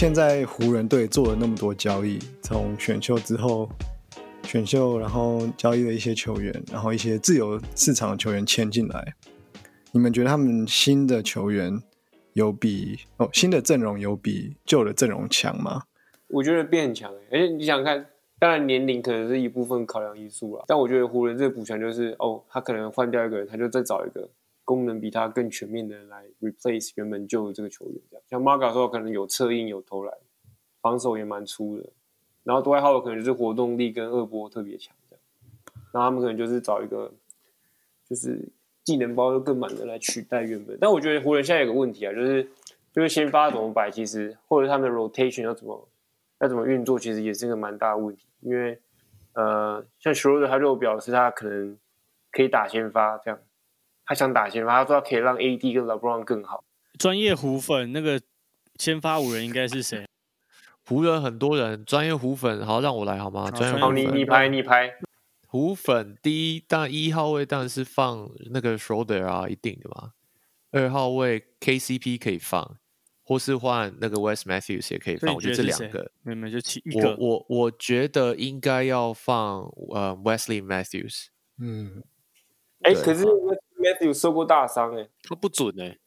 现在湖人队做了那么多交易，从选秀之后，选秀然后交易了一些球员，然后一些自由市场的球员签进来，你们觉得他们新的球员有比哦新的阵容有比旧的阵容强吗？我觉得变很强、欸，而且你想看，当然年龄可能是一部分考量因素啦，但我觉得湖人这补强就是哦，他可能换掉一个人，他就再找一个功能比他更全面的来 replace 原本就的这个球员，这样。像 m a r g a 说可能有策应有投篮，防守也蛮粗的，然后多埃浩可能就是活动力跟二波特别强这样，然后他们可能就是找一个就是技能包又更满的来取代原本，但我觉得湖人现在有个问题啊，就是就是先发怎么摆，其实或者他们的 rotation 要怎么要怎么运作，其实也是一个蛮大的问题。因为呃，像 Schroeder 他就表示他可能可以打先发，这样。他想打先发，他说他可以让 AD 跟 LeBron 更好。专业湖粉那个先发五人应该是谁？湖人很多人，专业湖粉，好让我来好吗？专业好，湖粉，你你拍你拍，湖粉第一，当然一号位当然是放那个 Shoulder 啊，一定的嘛。二号位 KCP 可以放，或是换那个 West Matthews 也可以放。我觉觉得这两个，没有没，就其一我个。我我觉得应该要放呃 Wesley Matthews。嗯，哎、对可是 Matthew 受过大伤哎、他不准哎、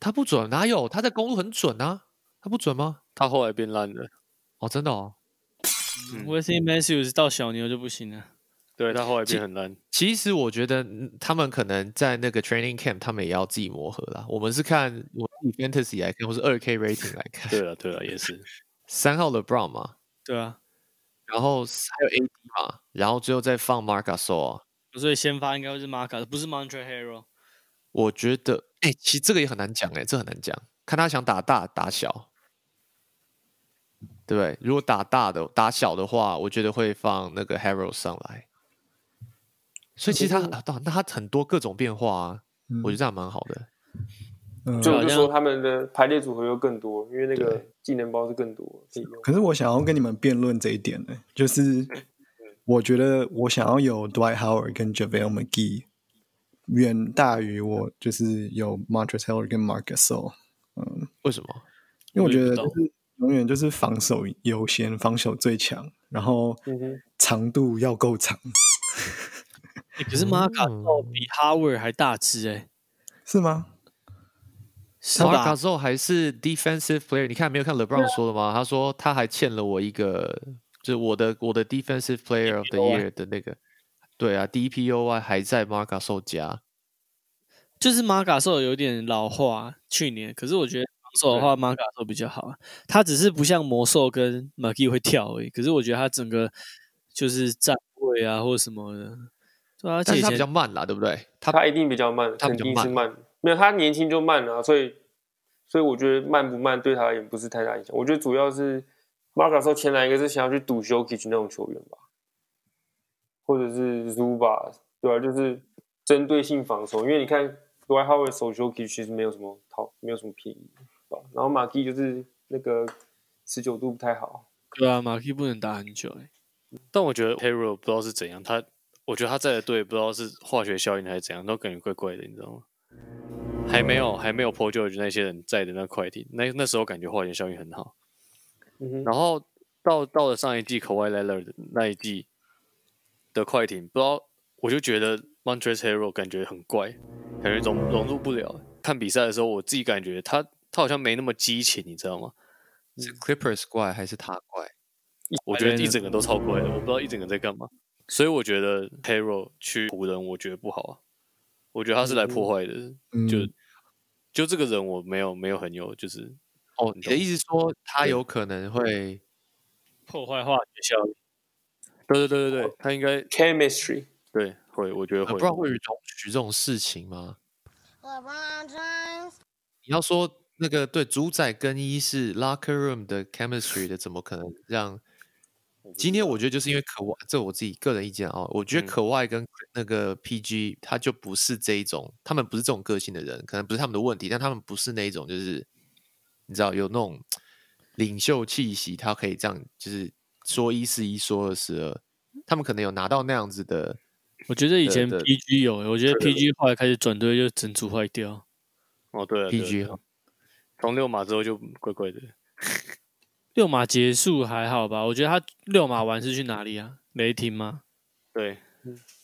他不准，哪有？他在公路很准啊，他不准吗？他后来变烂了。哦，真的哦。嗯 Wesley Matthews 到小牛就不行了。对他后来变很烂。其实我觉得嗯他们可能在那个 training camp，他们也要自己磨合啦。我们是看我以 fantasy 来看，或是二 K rating 来看。对了对了，也是。三号 LeBron 嘛，对啊，然后还有 AD 嘛，然后最后再放 Marc Gasol 啊。所以先发应该会是 Marcus，不是 Montreal Hero。我觉得，哎、其实这个也很难讲，哎，这很难讲，看他想打大打小，对不对？如果打大的打小的话，我觉得会放那个 Harold 上来。所以其实他啊，那他很多各种变化啊，我觉得这样蛮好的。就好像说他们的排列组合又更多，因为那个技能包是更多。可是我想要跟你们辩论这一点呢，就是我觉得我想要有 Dwight Howard 跟 JaVale McGee 远大于我就是有 Montrezl Harrell 跟 Marc Gasol。嗯，为什么？因为我觉得就是永远就是防守优先，防守最强，然后长度要够长，欸可是 Marcus 嗯比 Howard 还大只哎、是吗？是 Marc 吧？Gasol 还是 defensive player？你看没有看 LeBron 说的吗？他说他还欠了我一个，就是我的我的 defensive player of the year 的那个，对啊，DPOY 还在 Marc Gasol 家。就是 Marcus 有点老化，去年，可是我觉得防守的话，Marcus 比较好啊。他只是不像魔兽跟 McGee 会跳而已，可是我觉得他整个就是站位啊或什么的，对啊，但是他比较慢啦，对不对？他他一定比较慢，肯他比较慢定是慢。没有，他年轻就慢了、所以所以我觉得慢不慢对他而言不是太大影响。我觉得主要是 c u s 前来一个是想要去赌 s h o k i c 那种球员吧，或者是 Zuba，对啊、就是针对性防守，因为你看 d w i Howard 守 s h o k i c 其实没有什么好，没有什么便宜，对吧？然后马蒂就是那个持久度不太好，对啊 r k 不能打很久哎、但我觉得 Hero 不知道是怎样，他我觉得他在的队不知道是化学效应还是怎样，都感觉怪怪的，你知道吗？还没有还没有 Paul George 那些人在的那快艇，那那时候感觉化学效应很好。嗯，然后到到了上一季 Kawhi Leonard 的那一季的快艇，不知道我就觉得 Montrezl Harrell 感觉很怪，感觉融融入不了。看比赛的时候，我自己感觉他他好像没那么激情，你知道吗？是 Clippers 怪还是他怪？我觉得一整个都超怪的，我不知道一整个在干嘛。所以我觉得 Harrell 去湖人，我觉得不好啊。我觉得他是来破坏的，嗯，就就这个人我没有没有很有就是哦，你的意思说他有可能会破坏化学效应。对对对对对，他应该 chemistry，对会，我觉得会不知道会容许这种事情吗.你要说那个对主宰更衣室 locker room 的 chemistry 的，怎么可能让？今天我觉得就是因为可外，这我自己个人意见啊、我觉得嗯可外跟那个 PG 他就不是这一种，他们不是这种个性的人，可能不是他们的问题，但他们不是那一种，就是你知道有那种领袖气息，他可以这样就是说一是一，说二是二，他们可能有拿到那样子的，我觉得以前对对 PG 有、欸，我觉得 PG 后来开始转队就整组坏掉。哦对 PG 从六马之后就怪怪的。六马结束还好吧？我觉得他六马完是去哪里啊？雷霆吗？对，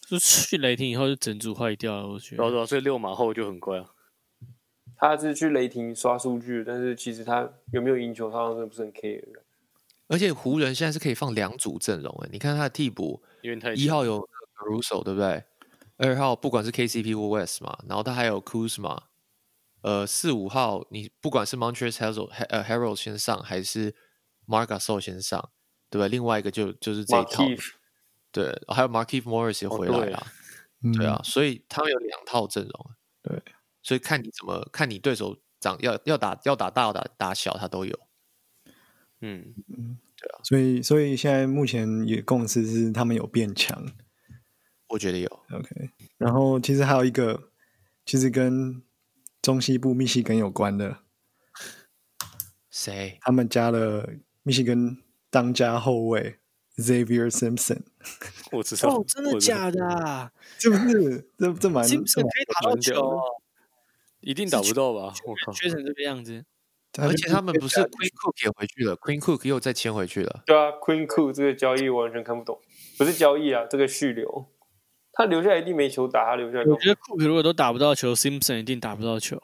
就去雷霆以后就整组坏掉了，我觉得。然后所以六马后就很乖啊。他是去雷霆刷数据，但是其实他有没有赢球，他好像真的不是很 care。而且湖人现在是可以放两组阵容诶，你看他的替补，因为太一号有 Caruso 对不对？二号不管是 KCP 或 West 嘛，然后他还有 Kuzma，呃，四五号你不管是 Montrezl Harrell 呃 Harold 先上还是 Mark Gasol 先上，对吧？另外一个就就是这一套对，还有 Markieff Morris 也回来了，嗯对啊，，所以他们有两套阵容，对，所以看你怎么看你对手长要要打要打大要打打小，他都有。嗯嗯，对啊，所以所以现在目前也共识是他们有变强我觉得有，，OK。然后其实还有一个，其实跟中西部密西根有关的，谁？他们加了密西根当家后卫 Xavier Simpson，我知道。哦，真的假的啊是不是？这这蛮？Simpson 这蛮可以打到球哦，一定打不到吧？我靠！缺成这个样子。而且他们不是 Queen Cook 也回去了，Queen Cook 又再签回去了。对啊，Queen Cook 这个交易我完全看不懂，不是交易啊，这个续留，他留下来一定没球打，他留下来我觉得 Cook 如果都打不到球，Simpson 一定打不到球。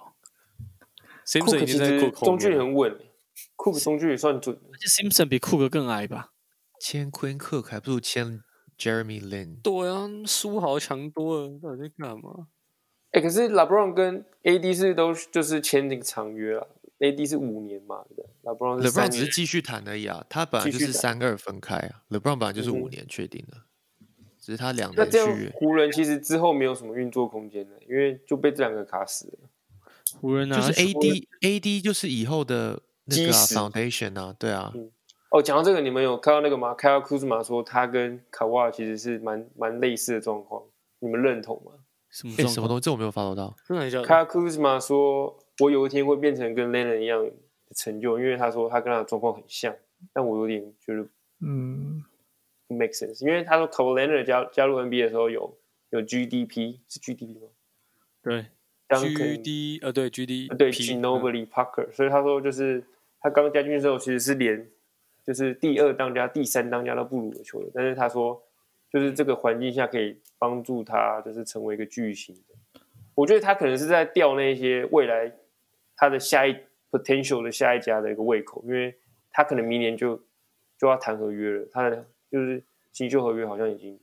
Simpson 已 Cook 其经在中距离很稳，Cook 中距离算准。而且 Simpson 比 Cook 更矮吧？签 Queen Cook 还不如签 Jeremy Lin。对啊，书豪强多了，到底在干嘛？哎、可是 LeBron 跟 AD 是都就是签那个长约啊，AD 是五年嘛，对？LeBron 是 LeBron 只是继续谈而已啊，他本来就是三二分开啊，LeBron 本来就是五年确定的，只是他两那这样年续约。湖人其实之后没有什么运作空间了，因为就被这两个卡死了。湖人拿就是 AD AD 就是以后的那个、foundation 啊，对啊，哦，讲到这个，你们有看到那个吗？凯尔库兹马说他跟卡瓦其实是蛮蛮类似的状况，你们认同吗？哎、什么？什么东西？这我没有 follow 到。真的假凯尔的？库兹马说，我有一天会变成跟 Lennon 一样的成就，因为他说他跟他的状况很像，但我有点觉得嗯，不 make sense，因为他说 k a w a Leonard 加加入 NBA 的时候有有 GDP 是 GDP 吗？对 GD 呃对 GD 呃对 P，Ginobili Parker，所以他说就是他刚加进去的时候其实是连就是第二当家、第三当家都不如的球员，但是他说就是这个环境下可以帮助他就是成为一个巨星的。我觉得他可能是在吊那些未来他的下一 potential 的下一家的一个胃口，因为他可能明年就就要谈合约了，他的就是新秀合约好像已经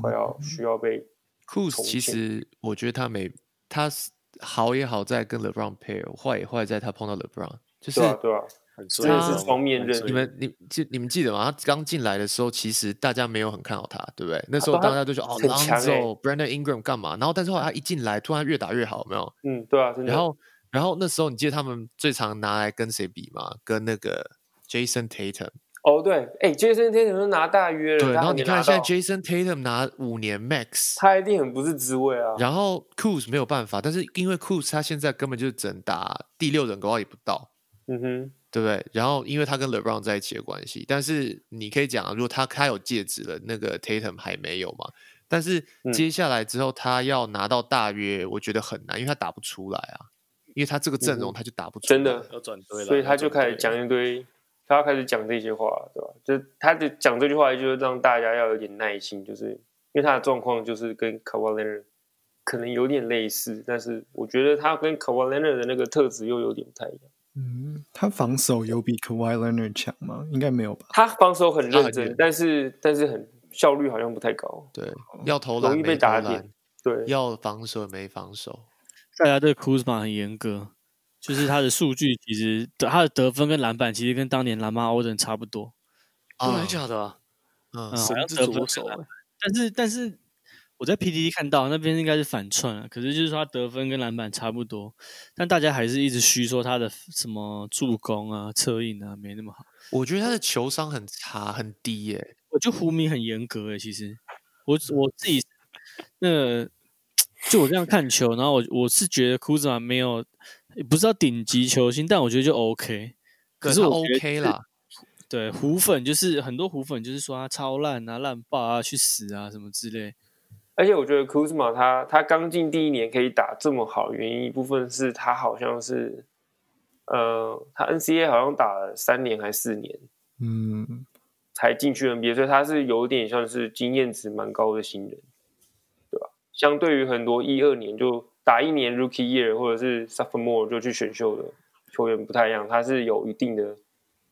快要需要被 Kuz 重其建实我觉得他没他是好也好在跟 LeBron pair，坏也坏在他碰到 LeBron，就是对啊对啊，很真的是双面刃你们你记你们记得吗？他刚进来的时候，其实大家没有很看好他，对不对？那时候大家都说哦很强欸，Lonzo、Brandon Ingram 干嘛？然后但是后来他一进来，突然越打越好，有没有？嗯对啊，然后然后那时候你记得他们最常拿来跟谁比吗？跟那个 Jason Tatum。哦，对，哎，Jason Tatum 都拿大约了，对，然后你看现在 Jason Tatum 拿五年 max，他一定很不是滋味啊。然后 Kuz 没有办法，但是因为 Kuz 他现在根本就只能打第六人，搞不好也不到。嗯哼，对不对？然后因为他跟 LeBron 在一起的关系，但是你可以讲，如果他他有戒指了，那个 Tatum 还没有嘛？但是嗯接下来之后，他要拿到大约，我觉得很难，因为他打不出来啊，因为他这个阵容嗯他就打不出来。真的要转队了，所以他就开始讲一堆，他要开始讲这些话，对吧？就是他的讲这句话，就是让大家要有点耐心，就是因为他的状况就是跟 k a w a l e n 可能有点类似，但是我觉得他跟 k a w a l e n 的那个特质又有点不太一样。嗯，他防守有比 Kawhi Leonard 强吗？应该没有吧？他防守很认真但是但是很效率好像不太高，对，要投篮容易被打点，。对，要防守没防守。大家对 Kuzma 很严格，就是他的数据其实他的得分跟篮板其实跟当年蓝妈 Oden 差不多，真的啊，假的啊？嗯神之像得分左手但是但是我在 PDD 看到那边应该是反串啊，可是就是说他得分跟篮板差不多，但大家还是一直虚说他的什么助攻啊、策应啊没那么好。我觉得他的球商很差，很低耶、我觉得胡迷很严格诶，其实我我自己那个就我这样看球，然后我我是觉得库兹马没有不是要顶级球星，但我觉得就 OK。可是我 OK 啦，对胡粉就是很多胡粉就是说他超烂啊、烂爆啊、去死啊什么之类。而且我觉得 Kuzma 他他刚进第一年可以打这么好，原因一部分是他好像是呃，他 NCA 好像打了三年还四年嗯，才进去 NBA，所以他是有点像是经验值蛮高的新人，对吧？相对于很多一二年就打一年 Rookie Year 或者是 Sophomore 就去选秀的球员不太一样，他是有一定的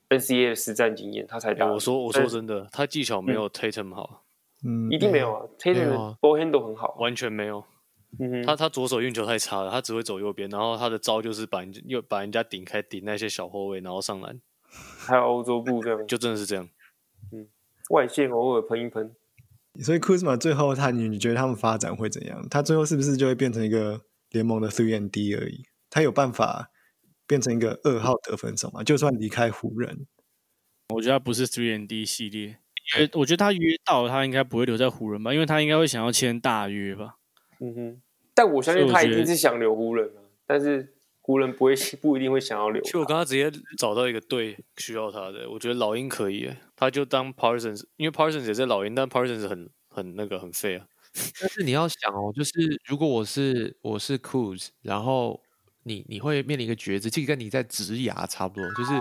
NCA 的实战经验，他才哎打。我说我说真的，他技巧没有 Tatum 好，嗯，一定没有啊，Tatum 的 ball handle 很好，完全没有。嗯，他他左手运球太差了，他只会走右边，然后他的招就是把人家又把人家顶开，顶那些小后卫，然后上篮，还有欧洲步这样，就真的是这样。嗯外线偶尔喷一喷。所以 Kuzma 最后他，你觉得他们发展会怎样？他最后是不是就会变成一个联盟的 three and D 而已？他有办法变成一个二号得分手吗？就算离开湖人，我觉得他不是 Three and D 系列，呃，我觉得他约到他应该不会留在湖人吧，因为他应该会想要签大约吧。嗯哼，但我相信他一定是想留湖人啊，但是湖人不会 不一定会想要留其实我他。刚刚直接找到一个队需要他的，我觉得老鹰可以，他就当 Parsons，因为 Parsons 也在老鹰，但 Parsons 很很那个很废啊。但是你要想哦，就是如果我是我是 Kuz，然后你你会面临一个抉择，这个跟你在职涯差不多，就是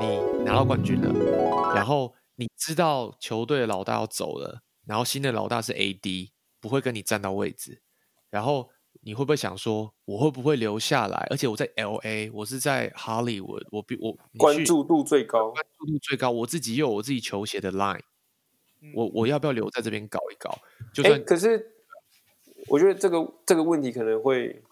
你拿到冠军了，然后你知道球队的老大要走了，然后新的老大是 AD，不会跟你站到位置，然后你会不会想说，我会不会留下来？而且我在 LA，我是在 Hollywood，我比我关注度最高，关注度最高，我自己又有我自己球鞋的 line，我我要不要留在这边搞一搞？就哎、算可是我觉得这个这个问题可能会，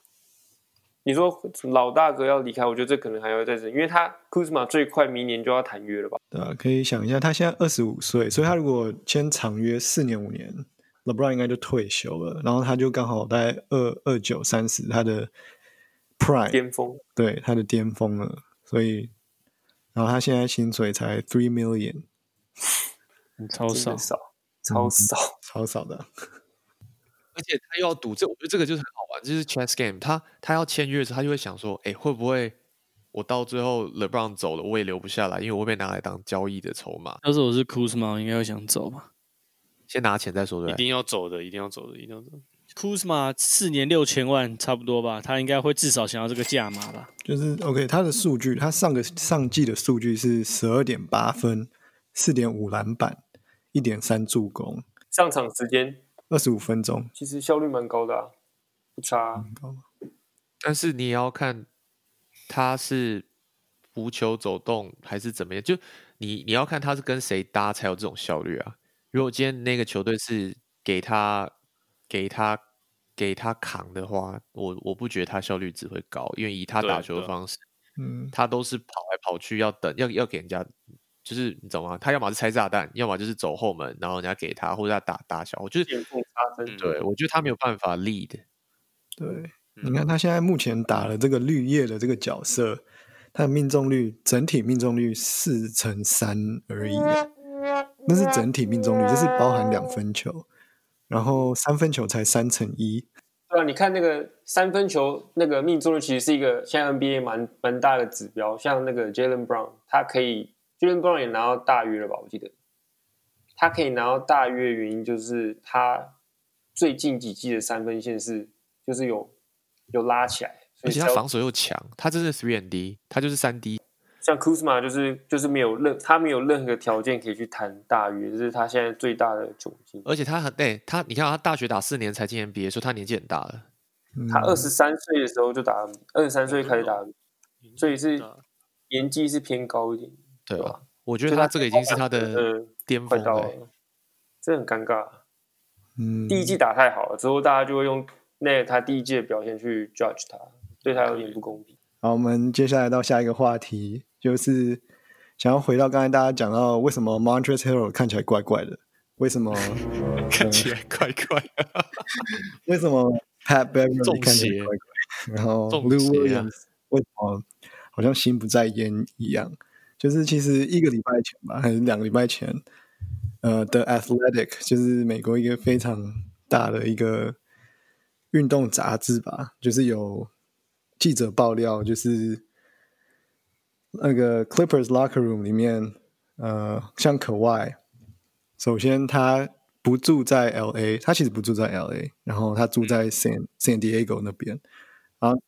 你说老大哥要离开，我觉得这可能还要再等，因为他 Kuzma 最快明年就要谈约了吧？对啊、可以想一下，他现在二十五岁，所以他如果签长约四年五年，LeBron 应该就退休了，然后他就刚好在二二九三十，他的 prime 巅峰，对他的巅峰了，所以，然后他现在薪水才 three million，超少真的，少，超少。超少的。而且他又要赌这，我觉得这个就是很好玩，就是 chess game 他。他要签约的时候，他就会想说，哎，会不会我到最后 LeBron 走了，我也留不下来，因为我会被拿来当交易的筹码，要是我是 Kuzma，应该会想走吧。先拿钱再说，对？一定要走的，一定要走的，一定要走的。Kuzma 四年六千万差不多吧，他应该会至少想要这个价码吧。就是 OK，他的数据，他上个上季的数据是十二点八分，四点五篮板，一点三助攻，上场时间二十五分钟。其实效率蛮高的、啊，不差啊、但是你也要看他是无球走动还是怎么样，就你你要看他是跟谁搭才有这种效率啊。如果今天那个球队是给他给他给他扛的话，我我不觉得他效率只会高，因为以他打球的方式，嗯，他都是跑来跑去，要等要要给人家，就是你懂吗？他要么是拆炸弹，要么就是走后门，然后人家给他，或者他打打小。我觉得对，我觉得他没有办法 lead。对，嗯你看他现在目前打了这个绿叶的这个角色，他的命中率整体命中率四乘三而已啊，那是整体命中率，这是包含两分球，然后三分球才三乘一。对啊，你看那个三分球那个命中率，其实是一个现在 NBA 蛮蛮大的指标。像那个 Jalen Brown，他可以 Jalen Brown 也拿到大约了吧？我记得他可以拿到大约，原因就是他最近几季的三分线是就是有有拉起来，所以而且他防守又强，他真是 three and D，他就是三 D。像 Kuzma 就是就是没有任他没有任何条件可以去谈大约，这是他现在最大的窘境。而且他很对他，你看他大学打四年才进 NBA，说他年纪很大了。嗯他二十三岁的时候就打，二十三岁开始打，所以是年纪是偏高一点。对吧？我觉得他这个已经是他的呃巅峰了，这很尴尬。嗯，第一季打太好了，之后大家就会用那他第一季的表现去 judge 他，对他有点不公平。好，我们接下来到下一个话题，就是想要回到刚才大家讲到为什么 Montrezl Harrell 看起来怪怪的，为什么看起来怪怪的。为什么 Pat Beverly 看起来邪怪怪，然后 Lou Williams 为什么好像心不在焉一样？就是其实一个礼拜前吧，还是两个礼拜前，呃，The Athletic 就是美国一个非常大的一个运动杂志吧，就是有记者爆料，就是那个 Clippers locker room 里面，呃，像可外，首先他不住在 L A，他其实不住在 L A，然后他住在 San San Diego 那边，然后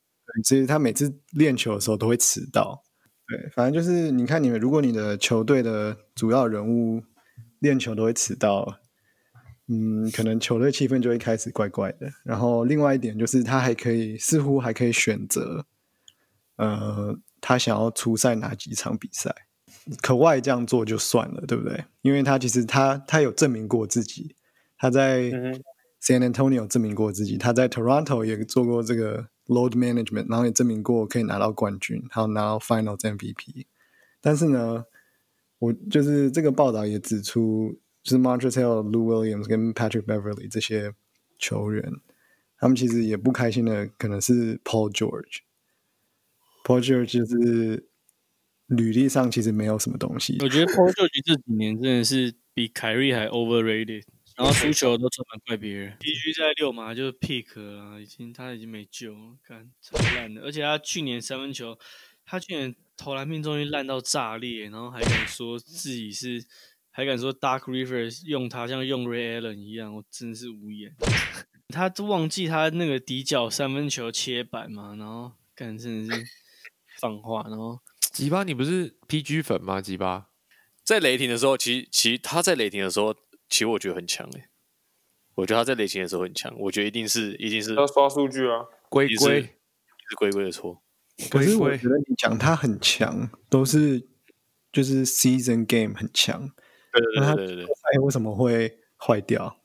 其实他每次练球的时候都会迟到，对，反正就是你看你们，如果你的球队的主要人物练球都会迟到，嗯，可能球队气氛就会开始怪怪的。然后另外一点就是他还可以，似乎还可以选择，呃，他想要出赛哪几场比赛。可外这样做就算了，对不对？因为他其实他他有证明过自己，他在 San Antonio 证明过自己，他在 Toronto 也做过这个 load management，然后也证明过可以拿到冠军，还有拿到 Finals MVP。但是呢，我就是这个报道也指出，就是 Montrezl、Lou Williams 跟 Patrick Beverly 这些球员，他们其实也不开心的，可能是 Paul George。Paul George 就是履历上其实没有什么东西，我觉得 Paul George 这几年真的是比凯瑞还 overrated，然后输球都专门怪别人。PG 在六嘛就是 pick 了，已经他已经没救了，干超烂的。而且他去年三分球，他去年投篮命中率烂到炸裂，然后还敢说自己是，还敢说 Dark Rivers 用他像用 Ray Allen 一样，我真是无言。他都忘记他那个底角三分球切板嘛，然后干真的是 放话，然后吉巴，你不是 PG 粉吗？吉巴，在雷霆的时候，其实其实他在雷霆的时候，其实我觉得很强诶、我觉得他在雷霆的时候很强，我觉得一定是一定是要刷数据啊。龟龟是龟龟的错。可是我龟觉得你讲他很强，都是就是 season game 很强，对对对对对，哎，为什么会坏掉？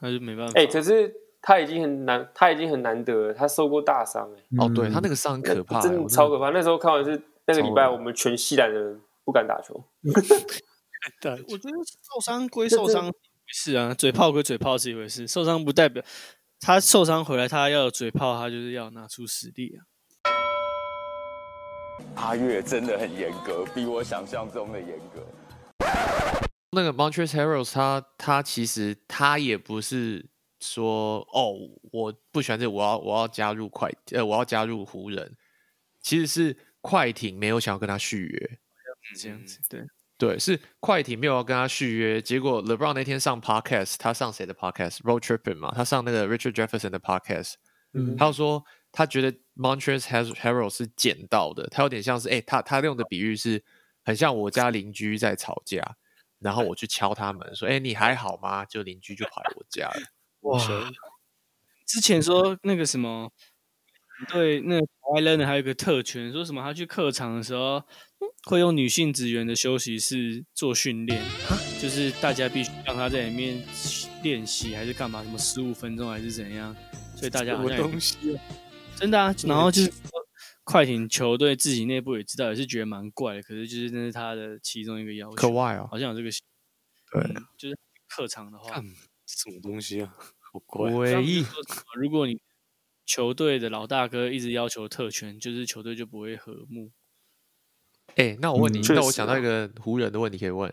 那就没办法。哎、可是他已经很难，他已经很难得了，他受过大伤哎、哦，对嗯他那个伤很可怕、真的超可怕。那时候看完是那个礼拜，我们全西南的人不敢打球。对我觉得受伤归受伤是一回事啊，嘴炮归嘴炮是一回事，受伤不代表他受伤回来，他要有嘴炮，他就是要拿出实力啊。阿月真的很严格，比我想象中的严格。那个 Montrezl Harrell 他他其实他也不是说哦我不喜欢这个，我要我要加入快呃我要加入湖人，其实是快艇没有想要跟他续约，这样子，对，对，是快艇没有要跟他续约，结果 LeBron 那天上 podcast，他上谁的 podcast？Road Tripping 嘛，他上那个 Richard Jefferson 的 podcast，、嗯。他就说他觉得 Montrezl Harrell 是捡到的，他有点像是哎、他他用的比喻是很像我家邻居在吵架，然后我去敲他们说哎、你还好吗？就邻居就跑来我家了。哇，之前说那个什么，对，那个 Island 还有一个特权，说什么他去客场的时候会用女性职员的休息室做训练，就是大家必须让他在里面练习还是干嘛，什么十五分钟还是怎样，所以大家好像也不西啊？真的啊，然后就是说快艇球队自己内部也知道，也是觉得蛮怪的，可是就是那是他的其中一个要求，可外哦，好像有这个，对。嗯，就是客场的话。看，什么东西啊？好怪唯一如果你球队的老大哥一直要求特权，就是球队就不会和睦。哎、那我问你，嗯那我想到一个湖人的问题可以问，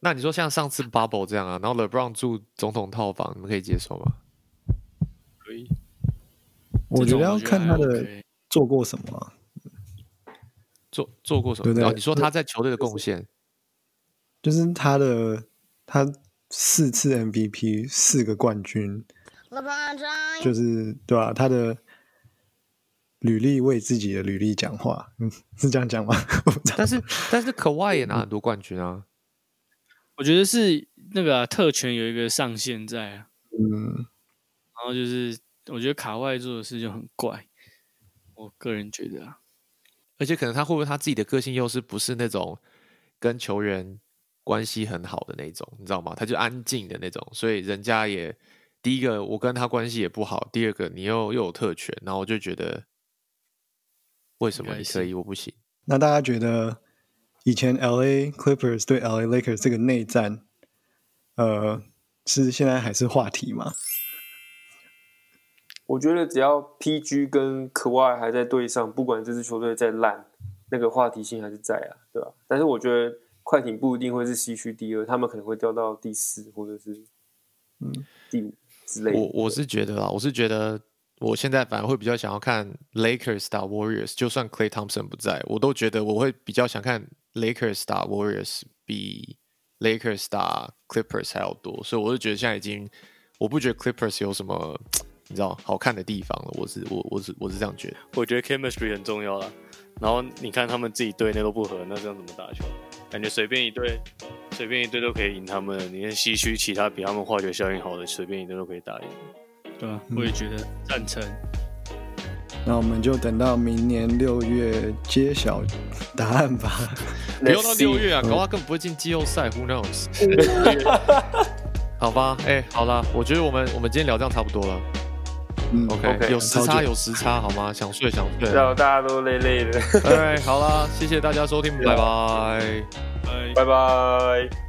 那你说像上次 Bubble 这样啊，然后 LeBron 住总统套房，你们可以接受吗？可以，我觉得要看他的 OK 做过什么啊、做做过什么？对不对？哦，你说他在球队的贡献，就是他的他四次 MVP，四个冠军，就是对吧、他的履历为自己的履历讲话，嗯，是这样讲吗？但是但是可外也拿很多冠军啊。我觉得是那个啊、特权有一个上限在啊，嗯，然后就是我觉得卡外做的事就很怪，我个人觉得啊，而且可能他会不会他自己的个性又是不是那种跟球员关系很好的那种，你知道吗？他就安静的那种，所以人家也第一个我跟他关系也不好，第二个你又又有特权，然后我就觉得为什么你可以我不行？那大家觉得以前 L A Clippers 对 L A Lakers 这个内战，呃，是现在还是话题吗？我觉得只要 PG 跟可外还在队上，不管这支球队再烂，那个话题性还是在啊，对吧？但是我觉得快艇不一定会是西区第二，他们可能会掉到第四或者是嗯第五之类的。我我是觉得啊，我是觉得我现在反而会比较想要看 Lakers 打 Warriors，就算 Clay Thompson 不在，我都觉得我会比较想看 Lakers 打 Warriors 比 Lakers 打 Clippers 还要多，所以我就觉得现在已经，我不觉得 Clippers 有什么你知道好看的地方了，我是我我是我是这样觉得。我觉得 chemistry 很重要啦。然后你看他们自己队内都不合，那这样怎么打球？感觉随便一队，随便一队都可以赢他们。你看西区其他比他们化学效应好的，随便一队都可以打赢。对啊，我也觉得赞成。那我们就等到明年六月揭晓答案吧。不用到六月啊，搞不好根本不会进季后赛，Who knows？好吧，哎、好啦，我觉得我们我们今天聊这样差不多了。嗯 OK，, 有时差有时差，好吗？想睡想睡。让大家都累累的，哎，好啦，谢谢大家收听，拜拜。拜。拜拜。